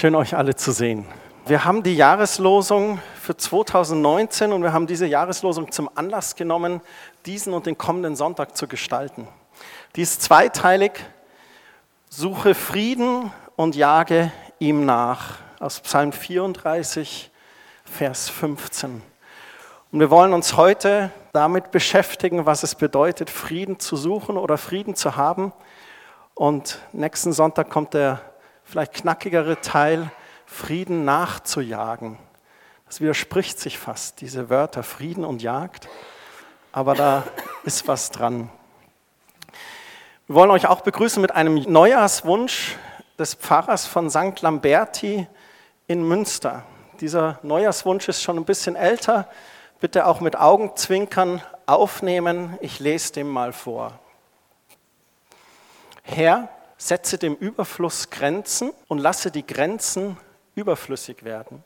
Schön euch alle zu sehen. Wir haben die Jahreslosung für 2019 und wir haben diese Jahreslosung zum Anlass genommen, diesen und den kommenden Sonntag zu gestalten. Die ist zweiteilig. Suche Frieden und jage ihm nach. Aus Psalm 34, Vers 15. Und wir wollen uns heute damit beschäftigen, was es bedeutet, Frieden zu suchen oder Frieden zu haben. Und nächsten Sonntag kommt der vielleicht knackigere Teil, Frieden nachzujagen. Das widerspricht sich fast, diese Wörter Frieden und Jagd, aber da ist was dran. Wir wollen euch auch begrüßen mit einem Neujahrswunsch des Pfarrers von St. Lamberti in Münster. Dieser Neujahrswunsch ist schon ein bisschen älter, bitte auch mit Augenzwinkern aufnehmen. Ich lese dem mal vor. Herr, setze dem Überfluss Grenzen und lasse die Grenzen überflüssig werden.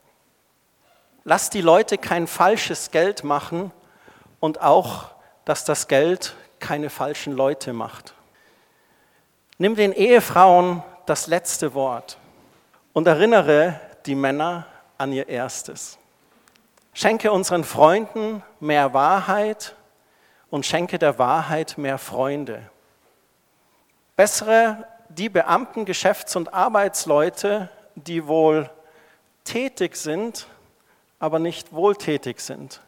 Lass die Leute kein falsches Geld machen und auch, dass das Geld keine falschen Leute macht. Nimm den Ehefrauen das letzte Wort und erinnere die Männer an ihr erstes. Schenke unseren Freunden mehr Wahrheit und schenke der Wahrheit mehr Freunde. Bessere die Beamten, Geschäfts- und Arbeitsleute, die wohl tätig sind, aber nicht wohltätig sind.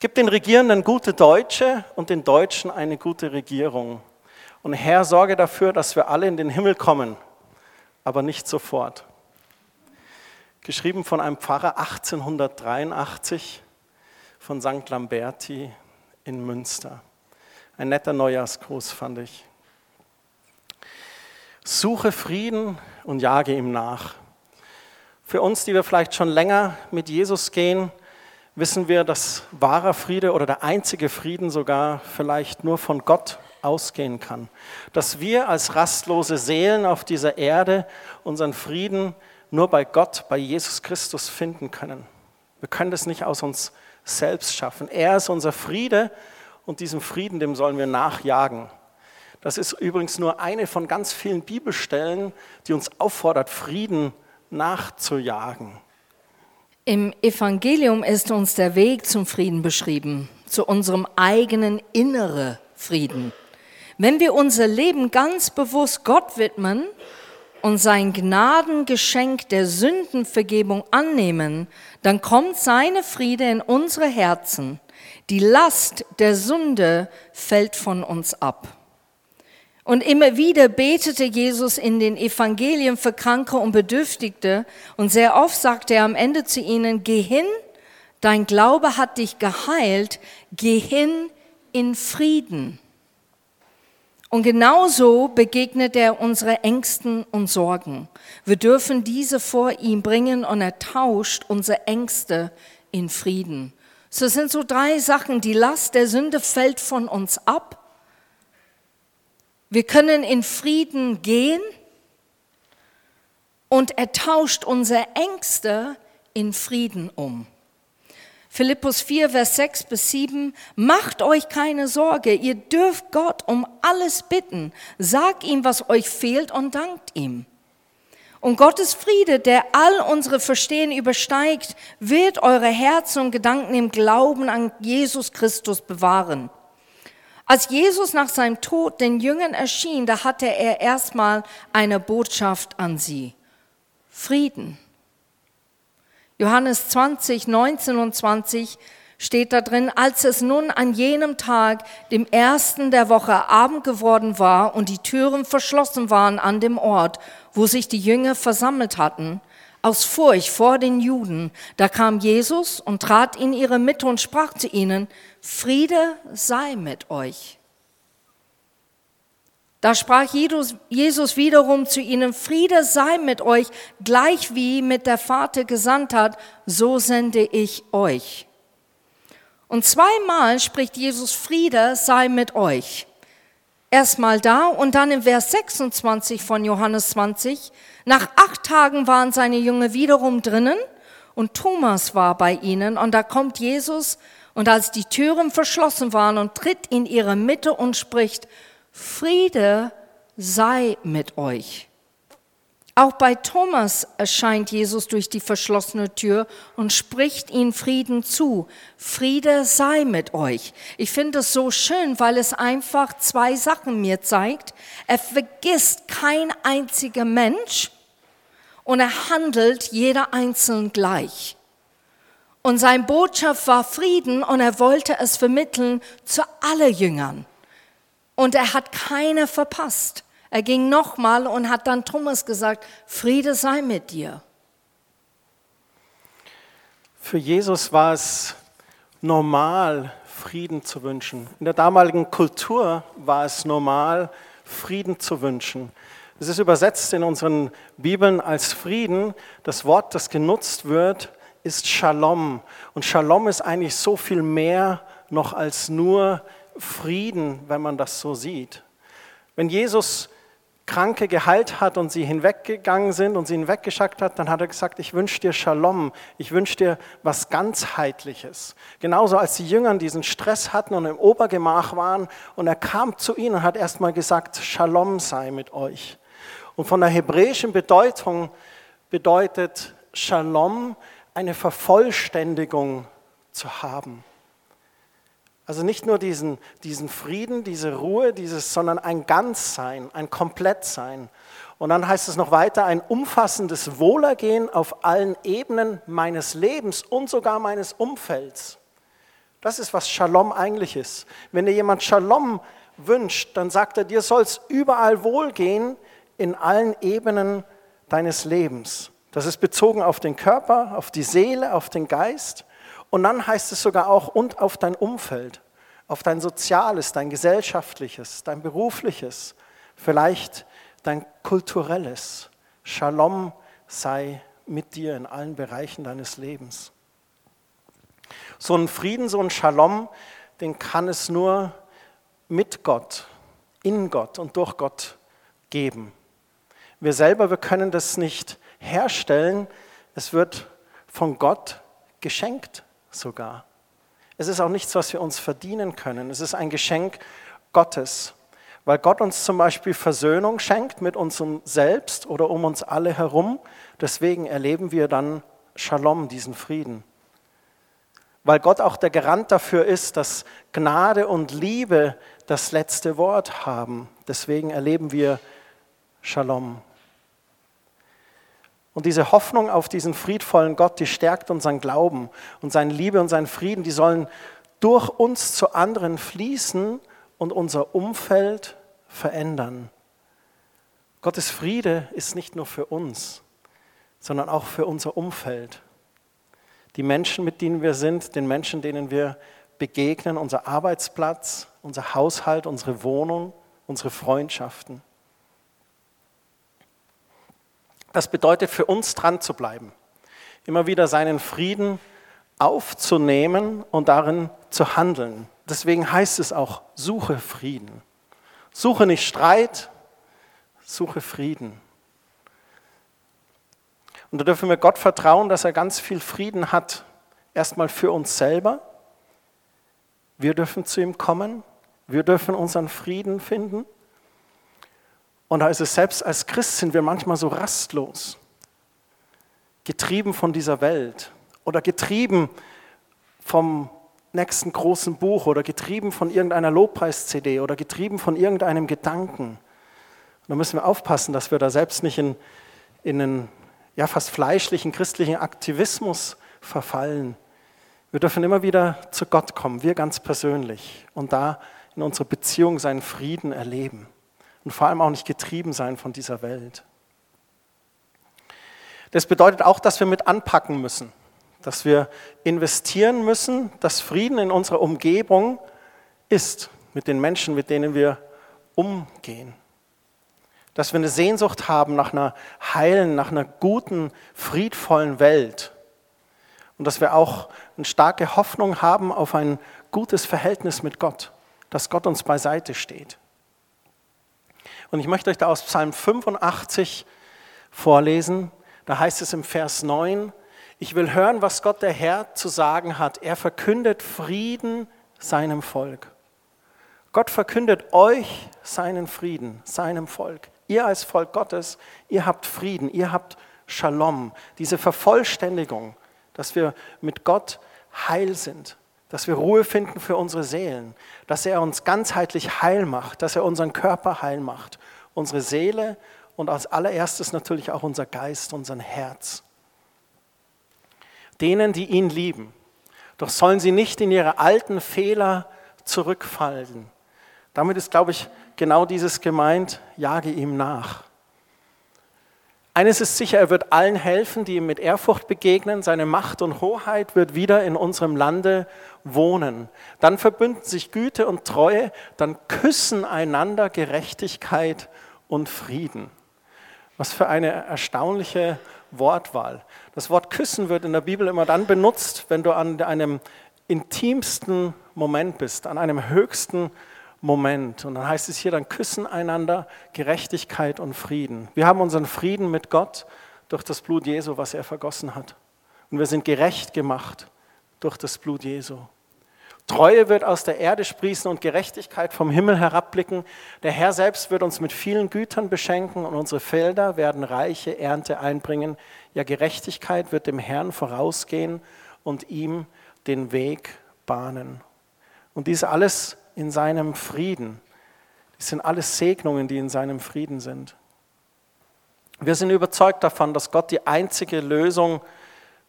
Gib den Regierenden gute Deutsche und den Deutschen eine gute Regierung. Und Herr, sorge dafür, dass wir alle in den Himmel kommen, aber nicht sofort. Geschrieben von einem Pfarrer 1883 von St. Lamberti in Münster. Ein netter Neujahrsgruß fand ich. Suche Frieden und jage ihm nach. Für uns, die wir vielleicht schon länger mit Jesus gehen, wissen wir, dass wahrer Friede oder der einzige Frieden sogar vielleicht nur von Gott ausgehen kann. Dass wir als rastlose Seelen auf dieser Erde unseren Frieden nur bei Gott, bei Jesus Christus finden können. Wir können das nicht aus uns selbst schaffen. Er ist unser Friede und diesem Frieden, dem sollen wir nachjagen. Das ist übrigens nur eine von ganz vielen Bibelstellen, die uns auffordert, Frieden nachzujagen. Im Evangelium ist uns der Weg zum Frieden beschrieben, zu unserem eigenen inneren Frieden. Wenn wir unser Leben ganz bewusst Gott widmen und sein Gnadengeschenk der Sündenvergebung annehmen, dann kommt seine Friede in unsere Herzen. Die Last der Sünde fällt von uns ab. Und immer wieder betete Jesus in den Evangelien für Kranke und Bedürftigte und sehr oft sagte er am Ende zu ihnen, geh hin, dein Glaube hat dich geheilt, geh hin in Frieden. Und genauso begegnet er unsere Ängsten und Sorgen. Wir dürfen diese vor ihm bringen und er tauscht unsere Ängste in Frieden. So sind so drei Sachen. Die Last der Sünde fällt von uns ab. Wir können in Frieden gehen und er tauscht unsere Ängste in Frieden um. Philippus 4, Vers 6 bis 7, macht euch keine Sorge, ihr dürft Gott um alles bitten, sagt ihm, was euch fehlt und dankt ihm. Und Gottes Friede, der all unsere Verstehen übersteigt, wird eure Herzen und Gedanken im Glauben an Jesus Christus bewahren. Als Jesus nach seinem Tod den Jüngern erschien, da hatte er erstmal eine Botschaft an sie. Frieden. Johannes 20, 19 und 20 steht da drin, als es nun an jenem Tag, dem ersten der Woche, Abend geworden war und die Türen verschlossen waren an dem Ort, wo sich die Jünger versammelt hatten, aus Furcht vor den Juden, da kam Jesus und trat in ihre Mitte und sprach zu ihnen, Friede sei mit euch. Da sprach Jesus wiederum zu ihnen, Friede sei mit euch, gleich wie mit der Vater gesandt hat, so sende ich euch. Und zweimal spricht Jesus, Friede sei mit euch. Erstmal da und dann im Vers 26 von Johannes 20. Nach acht Tagen waren seine Jünger wiederum drinnen und Thomas war bei ihnen und da kommt Jesus und als die Türen verschlossen waren und tritt in ihre Mitte und spricht, Friede sei mit euch. Auch bei Thomas erscheint Jesus durch die verschlossene Tür und spricht ihm Frieden zu. Friede sei mit euch. Ich finde es so schön, weil es einfach zwei Sachen mir zeigt. Er vergisst kein einziger Mensch und er handelt jeder einzeln gleich. Und sein Botschaft war Frieden und er wollte es vermitteln zu alle Jüngern. Und er hat keine verpasst. Er ging nochmal und hat dann Thomas gesagt, Friede sei mit dir. Für Jesus war es normal, Frieden zu wünschen. In der damaligen Kultur war es normal, Frieden zu wünschen. Es ist übersetzt in unseren Bibeln als Frieden. Das Wort, das genutzt wird, ist Shalom. Und Shalom ist eigentlich so viel mehr noch als nur Frieden, wenn man das so sieht. Wenn Jesus Kranke geheilt hat und sie hinweggegangen sind und sie hinweggeschickt hat, dann hat er gesagt, ich wünsche dir Shalom, ich wünsche dir was ganzheitliches. Genauso als die Jünger diesen Stress hatten und im Obergemach waren und er kam zu ihnen und hat erstmal gesagt, Shalom sei mit euch. Und von der hebräischen Bedeutung bedeutet Shalom eine Vervollständigung zu haben. Also nicht nur diesen, diesen Frieden, diese Ruhe, dieses, sondern ein Ganzsein, ein Komplettsein. Und dann heißt es noch weiter, ein umfassendes Wohlergehen auf allen Ebenen meines Lebens und sogar meines Umfelds. Das ist, was Shalom eigentlich ist. Wenn dir jemand Shalom wünscht, dann sagt er, dir soll es überall wohlgehen in allen Ebenen deines Lebens. Das ist bezogen auf den Körper, auf die Seele, auf den Geist. Und dann heißt es sogar auch, und auf dein Umfeld, auf dein soziales, dein gesellschaftliches, dein berufliches, vielleicht dein kulturelles. Shalom sei mit dir in allen Bereichen deines Lebens. So ein Frieden, so ein Shalom, den kann es nur mit Gott, in Gott und durch Gott geben. Wir selber, wir können das nicht herstellen. Es wird von Gott geschenkt sogar. Es ist auch nichts, was wir uns verdienen können. Es ist ein Geschenk Gottes, weil Gott uns zum Beispiel Versöhnung schenkt mit unserem Selbst oder um uns alle herum. Deswegen erleben wir dann Shalom, diesen Frieden. Weil Gott auch der Garant dafür ist, dass Gnade und Liebe das letzte Wort haben. Deswegen erleben wir Shalom. Und diese Hoffnung auf diesen friedvollen Gott, die stärkt unseren Glauben und seine Liebe und seinen Frieden, die sollen durch uns zu anderen fließen und unser Umfeld verändern. Gottes Friede ist nicht nur für uns, sondern auch für unser Umfeld. Die Menschen, mit denen wir sind, den Menschen, denen wir begegnen, unser Arbeitsplatz, unser Haushalt, unsere Wohnung, unsere Freundschaften. Das bedeutet für uns dran zu bleiben, immer wieder seinen Frieden aufzunehmen und darin zu handeln. Deswegen heißt es auch, suche Frieden. Suche nicht Streit, suche Frieden. Und da dürfen wir Gott vertrauen, dass er ganz viel Frieden hat. Erstmal für uns selber. Wir dürfen zu ihm kommen. Wir dürfen unseren Frieden finden. Und da ist es selbst als Christ sind wir manchmal so rastlos, getrieben von dieser Welt oder getrieben vom nächsten großen Buch oder getrieben von irgendeiner Lobpreis-CD oder getrieben von irgendeinem Gedanken. Und da müssen wir aufpassen, dass wir da selbst nicht in, in einen ja, fast fleischlichen christlichen Aktivismus verfallen. Wir dürfen immer wieder zu Gott kommen, wir ganz persönlich, und da in unserer Beziehung seinen Frieden erleben und vor allem auch nicht getrieben sein von dieser Welt. Das bedeutet auch, dass wir mit anpacken müssen, dass wir investieren müssen, dass Frieden in unserer Umgebung ist, mit den Menschen, mit denen wir umgehen. Dass wir eine Sehnsucht haben nach einer heilen, nach einer guten, friedvollen Welt. Und dass wir auch eine starke Hoffnung haben auf ein gutes Verhältnis mit Gott, dass Gott uns beiseite steht. Und ich möchte euch da aus Psalm 85 vorlesen. Da heißt es im Vers 9, ich will hören, was Gott der Herr zu sagen hat. Er verkündet Frieden seinem Volk. Gott verkündet euch seinen Frieden, seinem Volk. Ihr als Volk Gottes, ihr habt Frieden, ihr habt Shalom, diese Vervollständigung, dass wir mit Gott heil sind, dass wir Ruhe finden für unsere Seelen, dass er uns ganzheitlich heil macht, dass er unseren Körper heil macht, unsere Seele und als allererstes natürlich auch unser Geist, unser Herz. Denen, die ihn lieben, doch sollen sie nicht in ihre alten Fehler zurückfallen. Damit ist, glaube ich, genau dieses gemeint, jage ihm nach. Eines ist sicher, er wird allen helfen, die ihm mit Ehrfurcht begegnen. Seine Macht und Hoheit wird wieder in unserem Lande wohnen. Dann verbünden sich Güte und Treue, dann küssen einander Gerechtigkeit und Frieden. Was für eine erstaunliche Wortwahl. Das Wort küssen wird in der Bibel immer dann benutzt, wenn du an einem intimsten Moment bist, an einem höchsten Moment. Und dann heißt es hier, dann küssen einander Gerechtigkeit und Frieden. Wir haben unseren Frieden mit Gott durch das Blut Jesu, was er vergossen hat. Und wir sind gerecht gemacht durch das Blut Jesu. Treue wird aus der Erde sprießen und Gerechtigkeit vom Himmel herabblicken. Der Herr selbst wird uns mit vielen Gütern beschenken und unsere Felder werden reiche Ernte einbringen. Ja, Gerechtigkeit wird dem Herrn vorausgehen und ihm den Weg bahnen. Und dies alles in seinem Frieden. Das sind alles Segnungen, die in seinem Frieden sind. Wir sind überzeugt davon, dass Gott die einzige Lösung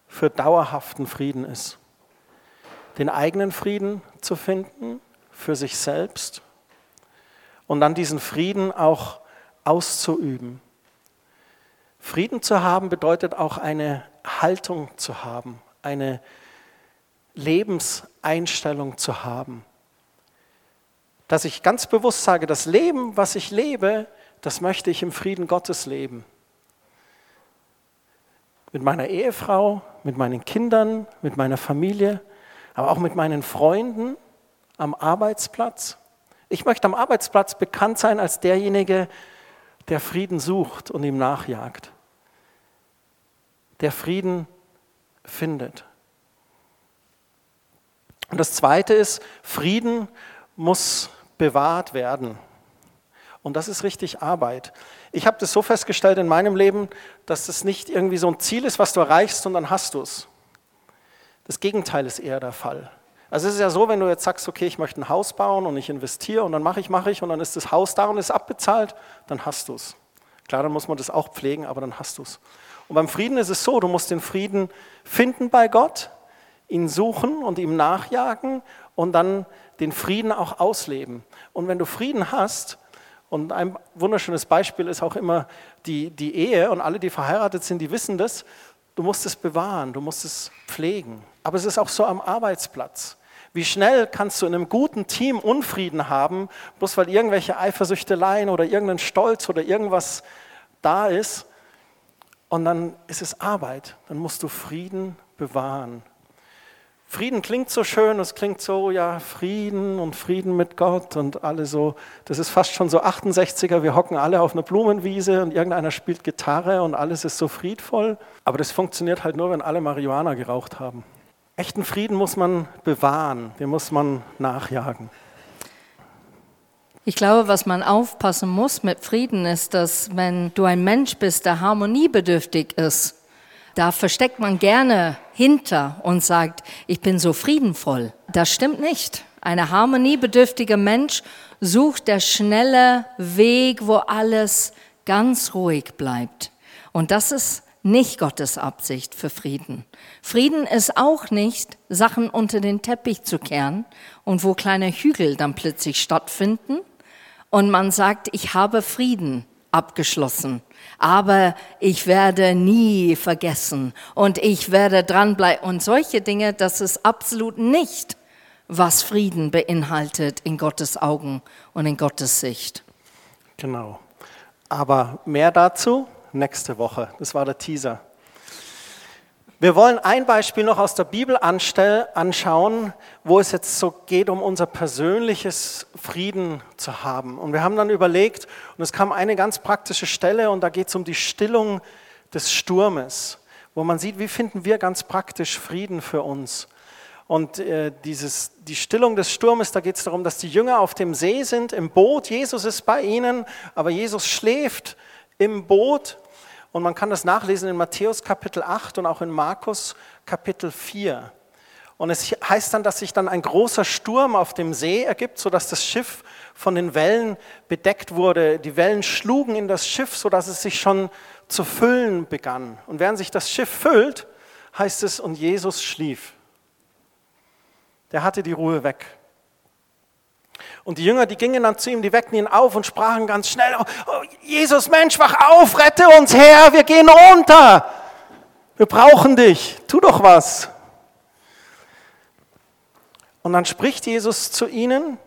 für dauerhaften Frieden ist den eigenen Frieden zu finden für sich selbst und dann diesen Frieden auch auszuüben. Frieden zu haben bedeutet auch eine Haltung zu haben, eine Lebenseinstellung zu haben. Dass ich ganz bewusst sage, das Leben, was ich lebe, das möchte ich im Frieden Gottes leben. Mit meiner Ehefrau, mit meinen Kindern, mit meiner Familie, aber auch mit meinen Freunden am Arbeitsplatz. Ich möchte am Arbeitsplatz bekannt sein als derjenige, der Frieden sucht und ihm nachjagt, der Frieden findet. Und das Zweite ist, Frieden muss bewahrt werden. Und das ist richtig Arbeit. Ich habe das so festgestellt in meinem Leben, dass es nicht irgendwie so ein Ziel ist, was du erreichst und dann hast du es. Das Gegenteil ist eher der Fall. Also es ist ja so, wenn du jetzt sagst, okay, ich möchte ein Haus bauen und ich investiere und dann mache ich, mache ich und dann ist das Haus da und ist abbezahlt, dann hast du es. Klar, dann muss man das auch pflegen, aber dann hast du es. Und beim Frieden ist es so, du musst den Frieden finden bei Gott, ihn suchen und ihm nachjagen und dann den Frieden auch ausleben. Und wenn du Frieden hast, und ein wunderschönes Beispiel ist auch immer die, die Ehe und alle, die verheiratet sind, die wissen das, du musst es bewahren, du musst es pflegen. Aber es ist auch so am Arbeitsplatz. Wie schnell kannst du in einem guten Team Unfrieden haben, bloß weil irgendwelche Eifersüchteleien oder irgendein Stolz oder irgendwas da ist. Und dann ist es Arbeit. Dann musst du Frieden bewahren. Frieden klingt so schön, es klingt so, ja, Frieden und Frieden mit Gott und alle so, das ist fast schon so 68er, wir hocken alle auf einer Blumenwiese und irgendeiner spielt Gitarre und alles ist so friedvoll. Aber das funktioniert halt nur, wenn alle Marihuana geraucht haben. Echten Frieden muss man bewahren, den muss man nachjagen. Ich glaube, was man aufpassen muss mit Frieden ist, dass wenn du ein Mensch bist, der harmoniebedürftig ist, da versteckt man gerne hinter und sagt, ich bin so friedenvoll. Das stimmt nicht. Ein harmoniebedürftiger Mensch sucht der schnelle Weg, wo alles ganz ruhig bleibt. Und das ist nicht Gottes Absicht für Frieden. Frieden ist auch nicht, Sachen unter den Teppich zu kehren und wo kleine Hügel dann plötzlich stattfinden und man sagt, ich habe Frieden abgeschlossen, aber ich werde nie vergessen und ich werde dranbleiben und solche Dinge, das ist absolut nicht, was Frieden beinhaltet in Gottes Augen und in Gottes Sicht. Genau. Aber mehr dazu nächste Woche. Das war der Teaser. Wir wollen ein Beispiel noch aus der Bibel anschauen, wo es jetzt so geht, um unser persönliches Frieden zu haben. Und wir haben dann überlegt, und es kam eine ganz praktische Stelle, und da geht es um die Stillung des Sturmes, wo man sieht, wie finden wir ganz praktisch Frieden für uns. Und äh, dieses, die Stillung des Sturmes, da geht es darum, dass die Jünger auf dem See sind, im Boot. Jesus ist bei ihnen, aber Jesus schläft im Boot. Und man kann das nachlesen in Matthäus Kapitel 8 und auch in Markus Kapitel 4. Und es heißt dann, dass sich dann ein großer Sturm auf dem See ergibt, sodass das Schiff von den Wellen bedeckt wurde. Die Wellen schlugen in das Schiff, sodass es sich schon zu füllen begann. Und während sich das Schiff füllt, heißt es, und Jesus schlief. Der hatte die Ruhe weg. Und die Jünger, die gingen dann zu ihm, die weckten ihn auf und sprachen ganz schnell, oh, oh, Jesus Mensch, wach auf, rette uns Herr, wir gehen runter. Wir brauchen dich, tu doch was. Und dann spricht Jesus zu ihnen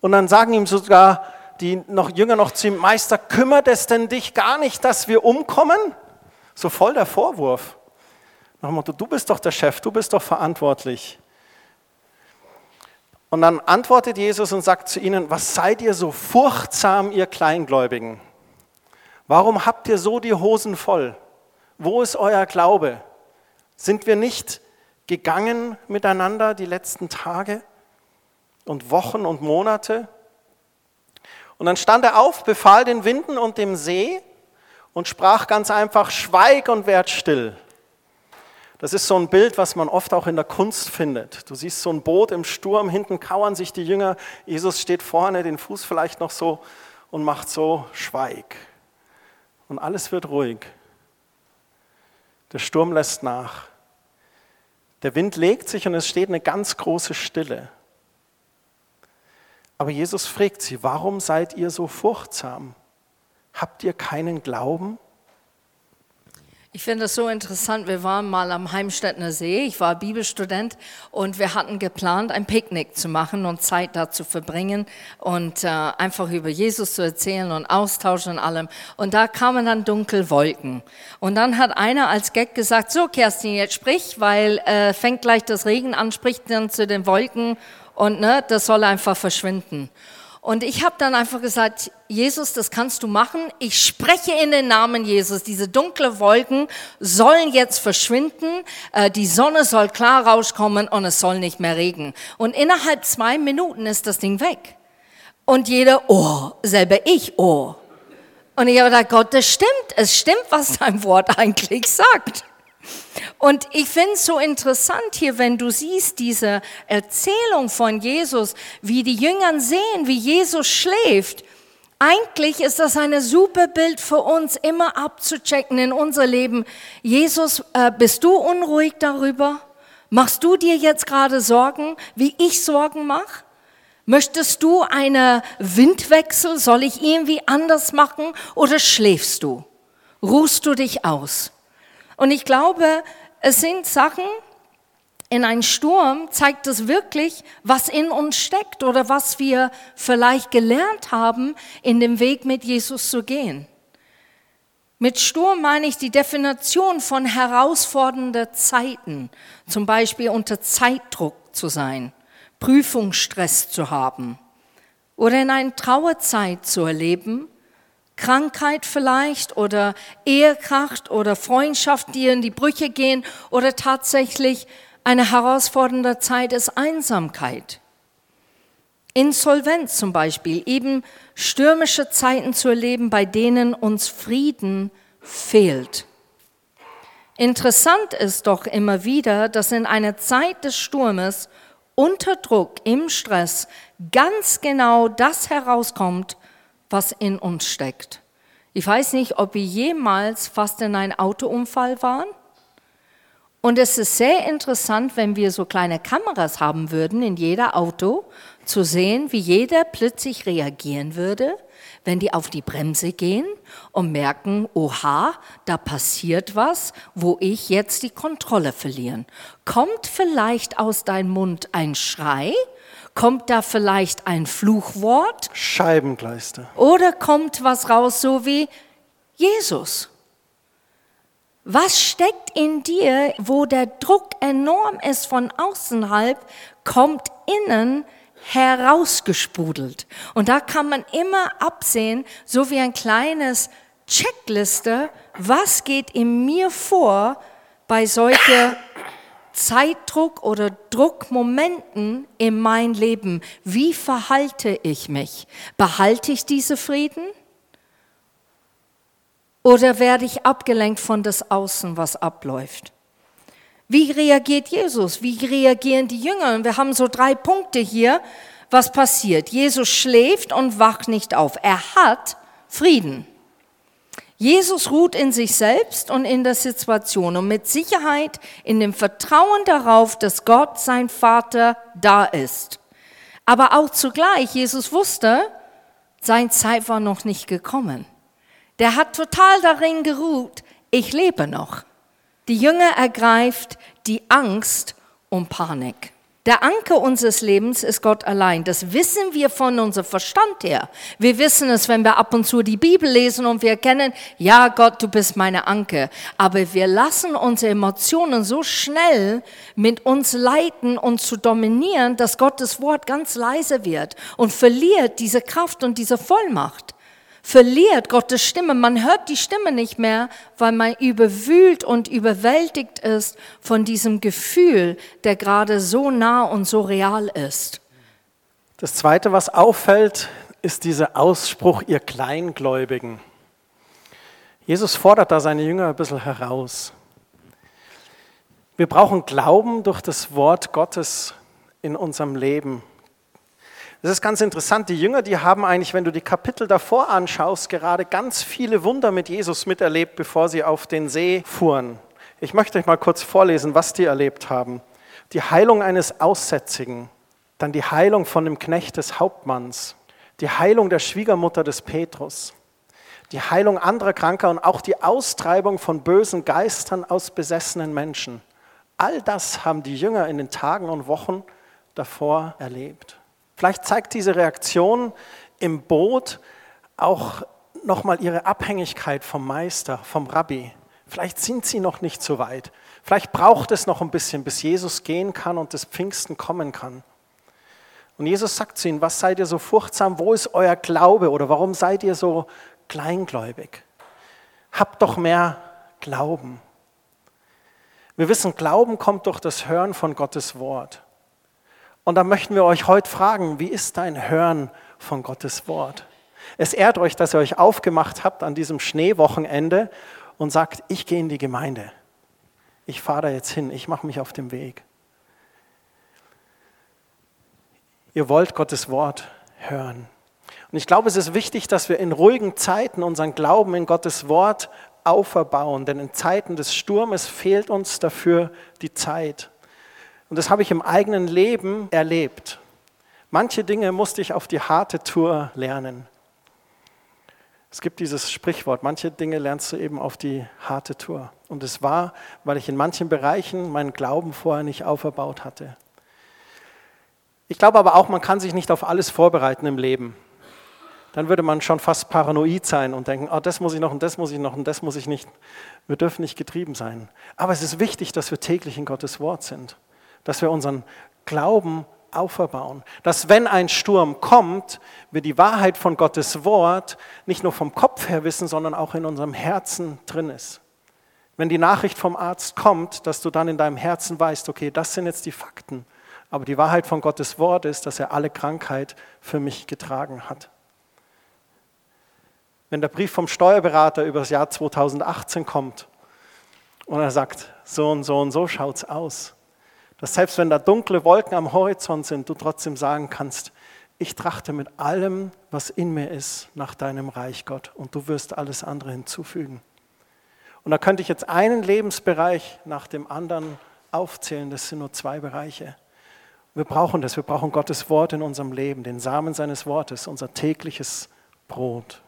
und dann sagen ihm sogar die noch Jünger noch zu ihm, Meister, kümmert es denn dich gar nicht, dass wir umkommen? So voll der Vorwurf. Nach dem Motto, du bist doch der Chef, du bist doch verantwortlich. Und dann antwortet Jesus und sagt zu ihnen, was seid ihr so furchtsam, ihr Kleingläubigen? Warum habt ihr so die Hosen voll? Wo ist euer Glaube? Sind wir nicht gegangen miteinander die letzten Tage und Wochen und Monate? Und dann stand er auf, befahl den Winden und dem See und sprach ganz einfach, schweig und werd still. Das ist so ein Bild, was man oft auch in der Kunst findet. Du siehst so ein Boot im Sturm, hinten kauern sich die Jünger, Jesus steht vorne, den Fuß vielleicht noch so und macht so, schweig. Und alles wird ruhig. Der Sturm lässt nach. Der Wind legt sich und es steht eine ganz große Stille. Aber Jesus fragt sie, warum seid ihr so furchtsam? Habt ihr keinen Glauben? Ich finde das so interessant. Wir waren mal am Heimstädtner See. Ich war Bibelstudent und wir hatten geplant, ein Picknick zu machen und Zeit da zu verbringen und äh, einfach über Jesus zu erzählen und austauschen und allem. Und da kamen dann dunkle Wolken. Und dann hat einer als Gag gesagt, so Kerstin, jetzt sprich, weil äh, fängt gleich das Regen an, spricht dann zu den Wolken und ne, das soll einfach verschwinden. Und ich habe dann einfach gesagt, Jesus, das kannst du machen. Ich spreche in den Namen Jesus. Diese dunkle Wolken sollen jetzt verschwinden. Äh, die Sonne soll klar rauskommen und es soll nicht mehr regnen. Und innerhalb zwei Minuten ist das Ding weg. Und jeder, oh, selber ich, oh. Und ich habe gedacht, Gott, das stimmt. Es stimmt, was dein Wort eigentlich sagt. Und ich finde es so interessant hier, wenn du siehst diese Erzählung von Jesus, wie die Jüngern sehen, wie Jesus schläft. Eigentlich ist das ein super Bild für uns, immer abzuchecken in unser Leben. Jesus, äh, bist du unruhig darüber? Machst du dir jetzt gerade Sorgen, wie ich Sorgen mache? Möchtest du einen Windwechsel? Soll ich irgendwie anders machen? Oder schläfst du? Ruhst du dich aus? Und ich glaube, es sind Sachen, in einem Sturm zeigt es wirklich, was in uns steckt oder was wir vielleicht gelernt haben, in dem Weg mit Jesus zu gehen. Mit Sturm meine ich die Definition von herausfordernden Zeiten, zum Beispiel unter Zeitdruck zu sein, Prüfungsstress zu haben oder in einer Trauerzeit zu erleben, Krankheit vielleicht oder Ehekracht oder Freundschaft, die in die Brüche gehen oder tatsächlich eine herausfordernde Zeit ist Einsamkeit. Insolvenz zum Beispiel, eben stürmische Zeiten zu erleben, bei denen uns Frieden fehlt. Interessant ist doch immer wieder, dass in einer Zeit des Sturmes unter Druck, im Stress, ganz genau das herauskommt, was in uns steckt. Ich weiß nicht, ob wir jemals fast in einen Autounfall waren. Und es ist sehr interessant, wenn wir so kleine Kameras haben würden in jeder Auto, zu sehen, wie jeder plötzlich reagieren würde, wenn die auf die Bremse gehen und merken, oha, da passiert was, wo ich jetzt die Kontrolle verlieren. Kommt vielleicht aus deinem Mund ein Schrei Kommt da vielleicht ein Fluchwort? Scheibengleister. Oder kommt was raus, so wie Jesus? Was steckt in dir, wo der Druck enorm ist von außerhalb, kommt innen herausgespudelt. Und da kann man immer absehen, so wie ein kleines Checkliste, was geht in mir vor bei solchen Zeitdruck oder Druckmomenten in mein Leben, wie verhalte ich mich? Behalte ich diese Frieden? Oder werde ich abgelenkt von das Außen, was abläuft? Wie reagiert Jesus? Wie reagieren die Jünger? Und wir haben so drei Punkte hier. Was passiert? Jesus schläft und wacht nicht auf. Er hat Frieden. Jesus ruht in sich selbst und in der Situation und mit Sicherheit in dem Vertrauen darauf, dass Gott, sein Vater, da ist. Aber auch zugleich, Jesus wusste, sein Zeit war noch nicht gekommen. Der hat total darin geruht, ich lebe noch. Die Jünger ergreift die Angst und Panik. Der Anker unseres Lebens ist Gott allein. Das wissen wir von unserem Verstand her. Wir wissen es, wenn wir ab und zu die Bibel lesen und wir erkennen, ja Gott, du bist meine Anker. Aber wir lassen unsere Emotionen so schnell mit uns leiten und zu dominieren, dass Gottes Wort ganz leise wird und verliert diese Kraft und diese Vollmacht verliert Gottes Stimme. Man hört die Stimme nicht mehr, weil man überwühlt und überwältigt ist von diesem Gefühl, der gerade so nah und so real ist. Das Zweite, was auffällt, ist dieser Ausspruch, ihr Kleingläubigen. Jesus fordert da seine Jünger ein bisschen heraus. Wir brauchen Glauben durch das Wort Gottes in unserem Leben. Das ist ganz interessant. Die Jünger, die haben eigentlich, wenn du die Kapitel davor anschaust, gerade ganz viele Wunder mit Jesus miterlebt, bevor sie auf den See fuhren. Ich möchte euch mal kurz vorlesen, was die erlebt haben. Die Heilung eines Aussätzigen, dann die Heilung von dem Knecht des Hauptmanns, die Heilung der Schwiegermutter des Petrus, die Heilung anderer Kranker und auch die Austreibung von bösen Geistern aus besessenen Menschen. All das haben die Jünger in den Tagen und Wochen davor erlebt. Vielleicht zeigt diese Reaktion im Boot auch nochmal ihre Abhängigkeit vom Meister, vom Rabbi. Vielleicht sind sie noch nicht so weit. Vielleicht braucht es noch ein bisschen, bis Jesus gehen kann und das Pfingsten kommen kann. Und Jesus sagt zu ihnen, was seid ihr so furchtsam? Wo ist euer Glaube? Oder warum seid ihr so kleingläubig? Habt doch mehr Glauben. Wir wissen, Glauben kommt durch das Hören von Gottes Wort. Und da möchten wir euch heute fragen, wie ist dein Hören von Gottes Wort? Es ehrt euch, dass ihr euch aufgemacht habt an diesem Schneewochenende und sagt, ich gehe in die Gemeinde. Ich fahre da jetzt hin, ich mache mich auf den Weg. Ihr wollt Gottes Wort hören. Und ich glaube, es ist wichtig, dass wir in ruhigen Zeiten unseren Glauben in Gottes Wort auferbauen, denn in Zeiten des Sturmes fehlt uns dafür die Zeit. Und das habe ich im eigenen Leben erlebt. Manche Dinge musste ich auf die harte Tour lernen. Es gibt dieses Sprichwort, manche Dinge lernst du eben auf die harte Tour. Und es war, weil ich in manchen Bereichen meinen Glauben vorher nicht auferbaut hatte. Ich glaube aber auch, man kann sich nicht auf alles vorbereiten im Leben. Dann würde man schon fast paranoid sein und denken, oh, das muss ich noch und das muss ich noch und das muss ich nicht. Wir dürfen nicht getrieben sein. Aber es ist wichtig, dass wir täglich in Gottes Wort sind dass wir unseren Glauben auferbauen. Dass wenn ein Sturm kommt, wir die Wahrheit von Gottes Wort nicht nur vom Kopf her wissen, sondern auch in unserem Herzen drin ist. Wenn die Nachricht vom Arzt kommt, dass du dann in deinem Herzen weißt, okay, das sind jetzt die Fakten. Aber die Wahrheit von Gottes Wort ist, dass er alle Krankheit für mich getragen hat. Wenn der Brief vom Steuerberater über das Jahr 2018 kommt und er sagt, so und so und so schaut es aus, dass selbst wenn da dunkle Wolken am Horizont sind, du trotzdem sagen kannst, ich trachte mit allem, was in mir ist, nach deinem Reich, Gott, und du wirst alles andere hinzufügen. Und da könnte ich jetzt einen Lebensbereich nach dem anderen aufzählen, das sind nur zwei Bereiche. Wir brauchen das, wir brauchen Gottes Wort in unserem Leben, den Samen seines Wortes, unser tägliches Brot.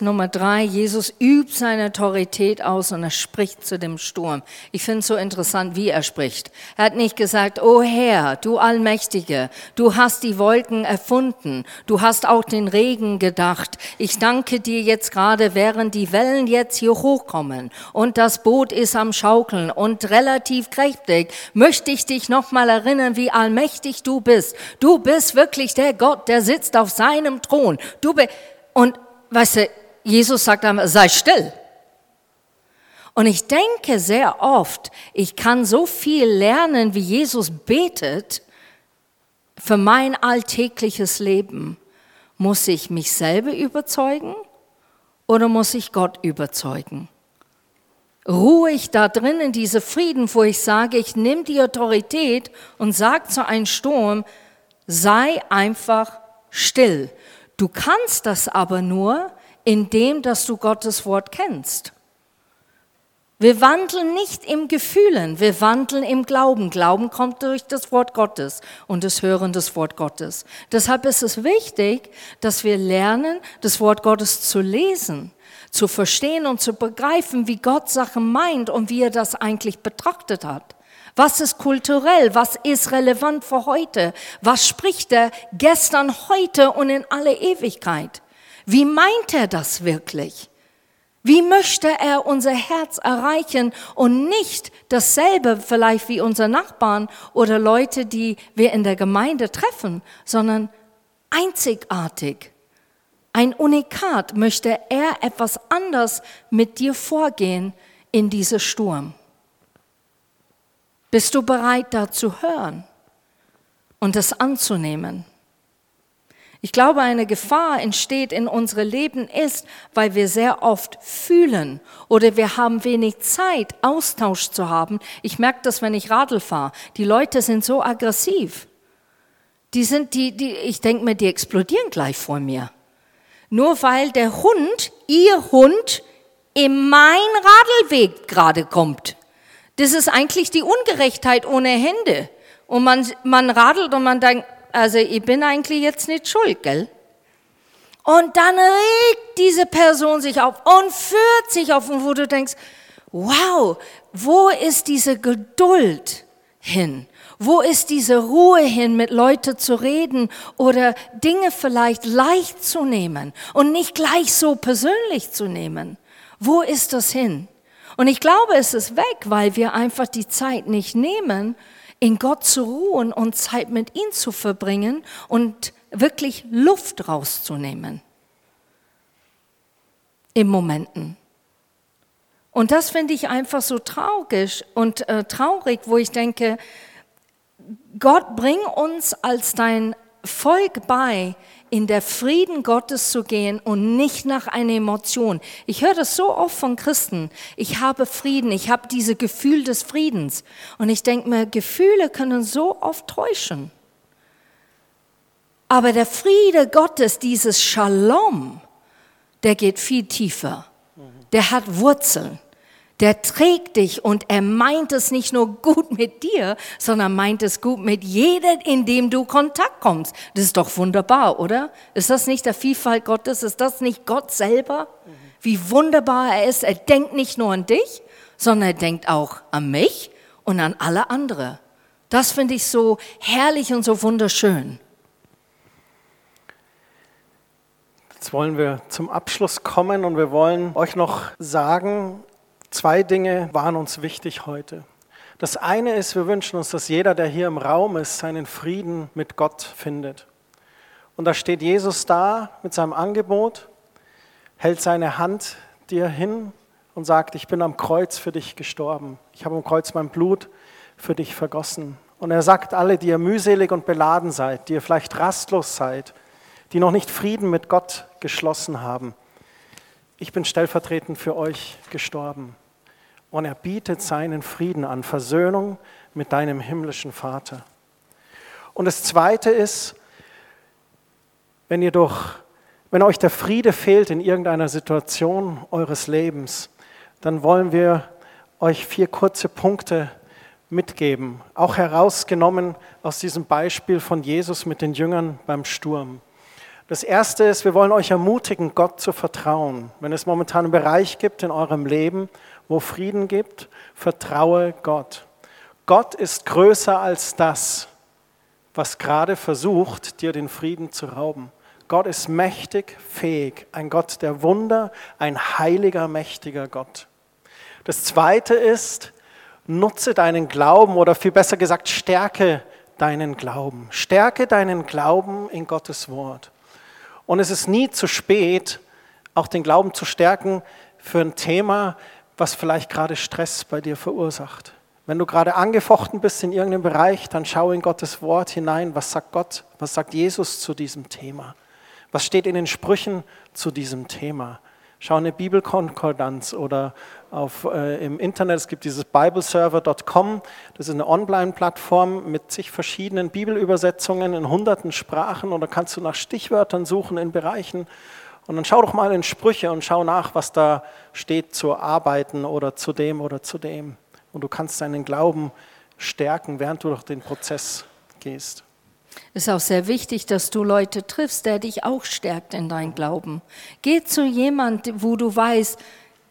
Nummer drei, Jesus übt seine Autorität aus und er spricht zu dem Sturm. Ich finde es so interessant, wie er spricht. Er hat nicht gesagt, oh Herr, du Allmächtige, du hast die Wolken erfunden, du hast auch den Regen gedacht. Ich danke dir jetzt gerade, während die Wellen jetzt hier hochkommen und das Boot ist am Schaukeln und relativ kräftig, möchte ich dich nochmal erinnern, wie allmächtig du bist. Du bist wirklich der Gott, der sitzt auf seinem Thron. Du bist, und weißt du, Jesus sagt einmal, sei still. Und ich denke sehr oft, ich kann so viel lernen, wie Jesus betet für mein alltägliches Leben. Muss ich mich selber überzeugen oder muss ich Gott überzeugen? Ruhe ich da drin in diese Frieden, wo ich sage, ich nehme die Autorität und sage zu einem Sturm, sei einfach still. Du kannst das aber nur, indem dass du Gottes Wort kennst. Wir wandeln nicht im Gefühlen, wir wandeln im Glauben. Glauben kommt durch das Wort Gottes und das Hören des Wort Gottes. Deshalb ist es wichtig, dass wir lernen, das Wort Gottes zu lesen, zu verstehen und zu begreifen, wie Gott Sachen meint und wie er das eigentlich betrachtet hat. Was ist kulturell? Was ist relevant für heute? Was spricht er gestern, heute und in alle Ewigkeit? Wie meint er das wirklich? Wie möchte er unser Herz erreichen und nicht dasselbe vielleicht wie unsere Nachbarn oder Leute, die wir in der Gemeinde treffen, sondern einzigartig. Ein Unikat möchte er etwas anders mit dir vorgehen in diesem Sturm. Bist du bereit, da zu hören und es anzunehmen? Ich glaube, eine Gefahr entsteht in unserem Leben ist, weil wir sehr oft fühlen oder wir haben wenig Zeit, Austausch zu haben. Ich merke das, wenn ich Radl fahre. Die Leute sind so aggressiv. Die sind, die, die, ich denke mir, die explodieren gleich vor mir. Nur weil der Hund, ihr Hund, in mein Radlweg gerade kommt. Das ist eigentlich die Ungerechtheit ohne Hände. Und man, man radelt und man denkt, also ich bin eigentlich jetzt nicht schuld, gell? Und dann regt diese Person sich auf und führt sich auf, wo du denkst, wow, wo ist diese Geduld hin? Wo ist diese Ruhe hin, mit Leuten zu reden oder Dinge vielleicht leicht zu nehmen und nicht gleich so persönlich zu nehmen? Wo ist das hin? Und ich glaube, es ist weg, weil wir einfach die Zeit nicht nehmen, in Gott zu ruhen und Zeit mit ihm zu verbringen und wirklich Luft rauszunehmen. Im Momenten. Und das finde ich einfach so traurig und äh, traurig, wo ich denke, Gott bring uns als dein Volk bei, in der Frieden Gottes zu gehen und nicht nach einer Emotion. Ich höre das so oft von Christen. Ich habe Frieden, ich habe diese Gefühl des Friedens. Und ich denke mir, Gefühle können so oft täuschen. Aber der Friede Gottes, dieses Shalom, der geht viel tiefer. Der hat Wurzeln der trägt dich und er meint es nicht nur gut mit dir, sondern meint es gut mit jedem, in dem du Kontakt kommst. Das ist doch wunderbar, oder? Ist das nicht der Vielfalt Gottes? Ist das nicht Gott selber? Wie wunderbar er ist. Er denkt nicht nur an dich, sondern er denkt auch an mich und an alle anderen. Das finde ich so herrlich und so wunderschön. Jetzt wollen wir zum Abschluss kommen und wir wollen euch noch sagen, Zwei Dinge waren uns wichtig heute. Das eine ist, wir wünschen uns, dass jeder, der hier im Raum ist, seinen Frieden mit Gott findet. Und da steht Jesus da mit seinem Angebot, hält seine Hand dir hin und sagt, ich bin am Kreuz für dich gestorben. Ich habe am Kreuz mein Blut für dich vergossen. Und er sagt alle, die ihr mühselig und beladen seid, die ihr vielleicht rastlos seid, die noch nicht Frieden mit Gott geschlossen haben, ich bin stellvertretend für euch gestorben. Und er bietet seinen Frieden an, Versöhnung mit deinem himmlischen Vater. Und das Zweite ist, wenn ihr durch, wenn euch der Friede fehlt in irgendeiner Situation eures Lebens, dann wollen wir euch vier kurze Punkte mitgeben, auch herausgenommen aus diesem Beispiel von Jesus mit den Jüngern beim Sturm. Das Erste ist, wir wollen euch ermutigen, Gott zu vertrauen. Wenn es momentan einen Bereich gibt in eurem Leben, wo Frieden gibt, vertraue Gott. Gott ist größer als das, was gerade versucht, dir den Frieden zu rauben. Gott ist mächtig, fähig, ein Gott der Wunder, ein heiliger, mächtiger Gott. Das Zweite ist, nutze deinen Glauben oder viel besser gesagt, stärke deinen Glauben. Stärke deinen Glauben in Gottes Wort. Und es ist nie zu spät, auch den Glauben zu stärken für ein Thema, was vielleicht gerade Stress bei dir verursacht. Wenn du gerade angefochten bist in irgendeinem Bereich, dann schau in Gottes Wort hinein. Was sagt Gott? Was sagt Jesus zu diesem Thema? Was steht in den Sprüchen zu diesem Thema? Schau eine Bibelkonkordanz oder auf, äh, im Internet, es gibt dieses bibleserver.com, das ist eine Online-Plattform mit zig verschiedenen Bibelübersetzungen in hunderten Sprachen und da kannst du nach Stichwörtern suchen in Bereichen und dann schau doch mal in Sprüche und schau nach, was da steht zu Arbeiten oder zu dem oder zu dem. Und du kannst deinen Glauben stärken, während du durch den Prozess gehst. Es ist auch sehr wichtig, dass du Leute triffst, der dich auch stärkt in dein Glauben. Geh zu jemand, wo du weißt,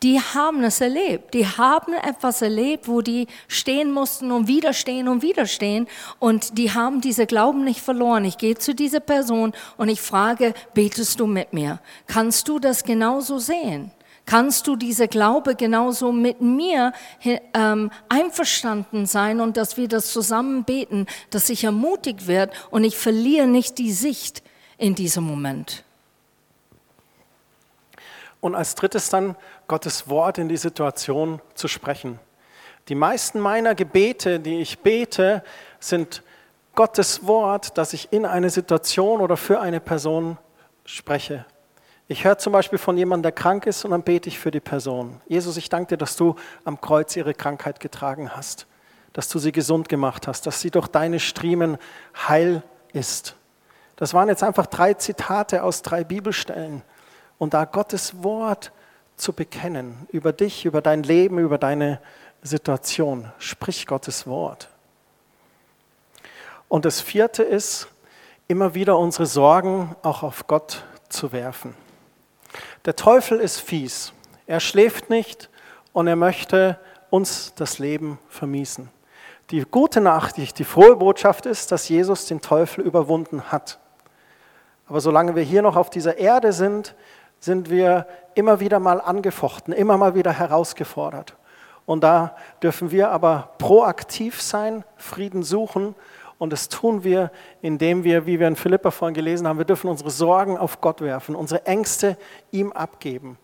die haben es erlebt. Die haben etwas erlebt, wo die stehen mussten und widerstehen und widerstehen. Und die haben diese Glauben nicht verloren. Ich gehe zu dieser Person und ich frage, betest du mit mir? Kannst du das genauso sehen? Kannst du diese Glaube genauso mit mir ähm, einverstanden sein und dass wir das zusammen beten, dass ich ermutigt werde und ich verliere nicht die Sicht in diesem Moment? Und als drittes dann Gottes Wort in die Situation zu sprechen. Die meisten meiner Gebete, die ich bete, sind Gottes Wort, das ich in eine Situation oder für eine Person spreche. Ich höre zum Beispiel von jemandem, der krank ist, und dann bete ich für die Person. Jesus, ich danke dir, dass du am Kreuz ihre Krankheit getragen hast, dass du sie gesund gemacht hast, dass sie durch deine Striemen heil ist. Das waren jetzt einfach drei Zitate aus drei Bibelstellen. Und da Gottes Wort zu bekennen, über dich, über dein Leben, über deine Situation, sprich Gottes Wort. Und das vierte ist, immer wieder unsere Sorgen auch auf Gott zu werfen. Der Teufel ist fies. Er schläft nicht und er möchte uns das Leben vermiesen. Die gute Nachricht, die frohe Botschaft ist, dass Jesus den Teufel überwunden hat. Aber solange wir hier noch auf dieser Erde sind, sind wir immer wieder mal angefochten, immer mal wieder herausgefordert. Und da dürfen wir aber proaktiv sein, Frieden suchen und das tun wir, indem wir, wie wir in Philippa vorhin gelesen haben, wir dürfen unsere Sorgen auf Gott werfen, unsere Ängste ihm abgeben.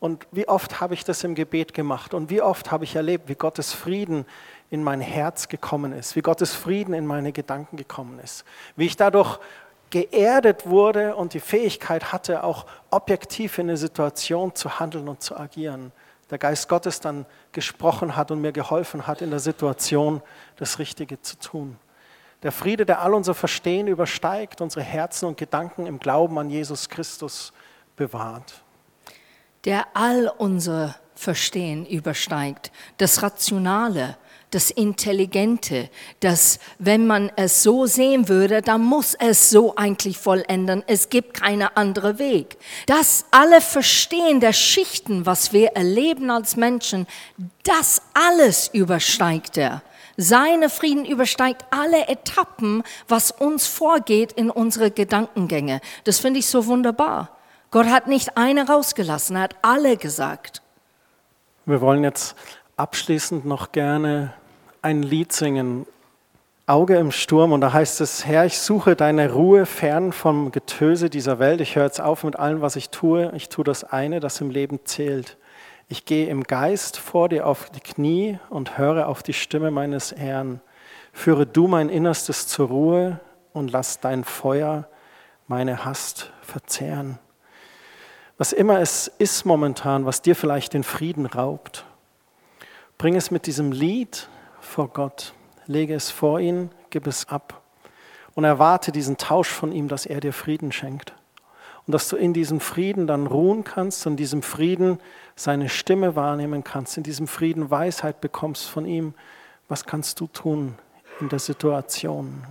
Und wie oft habe ich das im Gebet gemacht und wie oft habe ich erlebt, wie Gottes Frieden in mein Herz gekommen ist, wie Gottes Frieden in meine Gedanken gekommen ist, wie ich dadurch geerdet wurde und die Fähigkeit hatte, auch objektiv in eine Situation zu handeln und zu agieren. Der Geist Gottes dann gesprochen hat und mir geholfen hat, in der Situation das Richtige zu tun. Der Friede, der all unser Verstehen übersteigt, unsere Herzen und Gedanken im Glauben an Jesus Christus bewahrt. Der all unser Verstehen übersteigt, das Rationale, das Intelligente, das, wenn man es so sehen würde, dann muss es so eigentlich vollenden. Es gibt keinen anderen Weg. Das alle Verstehen der Schichten, was wir erleben als Menschen, das alles übersteigt er. Seine Frieden übersteigt alle Etappen, was uns vorgeht in unsere Gedankengänge. Das finde ich so wunderbar. Gott hat nicht eine rausgelassen, er hat alle gesagt. Wir wollen jetzt abschließend noch gerne ein Lied singen, Auge im Sturm. Und da heißt es, Herr, ich suche deine Ruhe fern vom Getöse dieser Welt. Ich höre jetzt auf mit allem, was ich tue. Ich tue das eine, das im Leben zählt. Ich gehe im Geist vor dir auf die Knie und höre auf die Stimme meines Herrn. Führe du mein Innerstes zur Ruhe und lass dein Feuer meine Hast verzehren. Was immer es ist momentan, was dir vielleicht den Frieden raubt, bring es mit diesem Lied vor Gott, lege es vor ihn, gib es ab und erwarte diesen Tausch von ihm, dass er dir Frieden schenkt. Und dass du in diesem Frieden dann ruhen kannst und in diesem Frieden seine Stimme wahrnehmen kannst, in diesem Frieden Weisheit bekommst von ihm. Was kannst du tun in der Situation?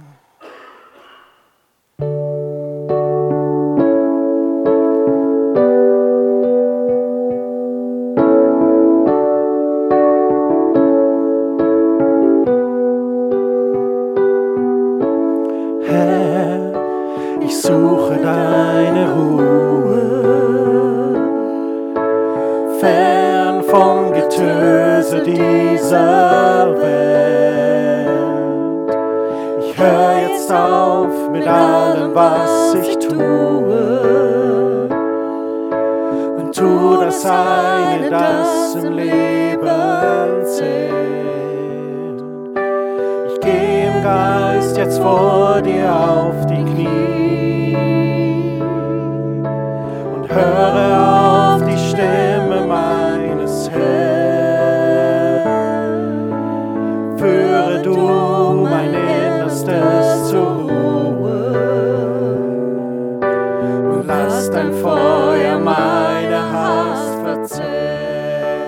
Feuer meine Hast verzehren.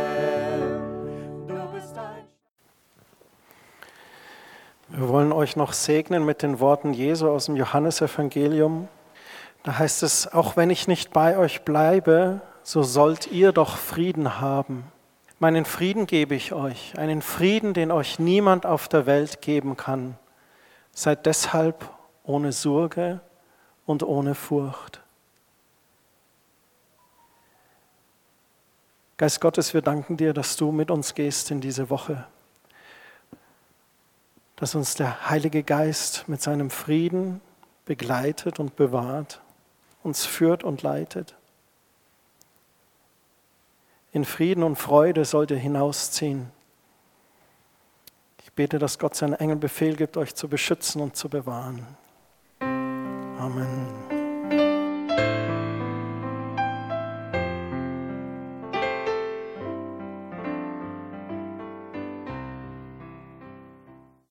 Du bist ein wir wollen euch noch segnen mit den Worten Jesu aus dem Johannesevangelium. Da heißt es, auch wenn ich nicht bei euch bleibe, so sollt ihr doch Frieden haben. Meinen Frieden gebe ich euch, einen Frieden, den euch niemand auf der Welt geben kann. Seid deshalb ohne Sorge und ohne Furcht. Geist Gottes, wir danken dir, dass du mit uns gehst in diese Woche dass uns der Heilige Geist mit seinem Frieden begleitet und bewahrt, uns führt und leitet. In Frieden und Freude sollt ihr hinausziehen. Ich bete, dass Gott seinen Engel Befehl gibt, euch zu beschützen und zu bewahren. Amen.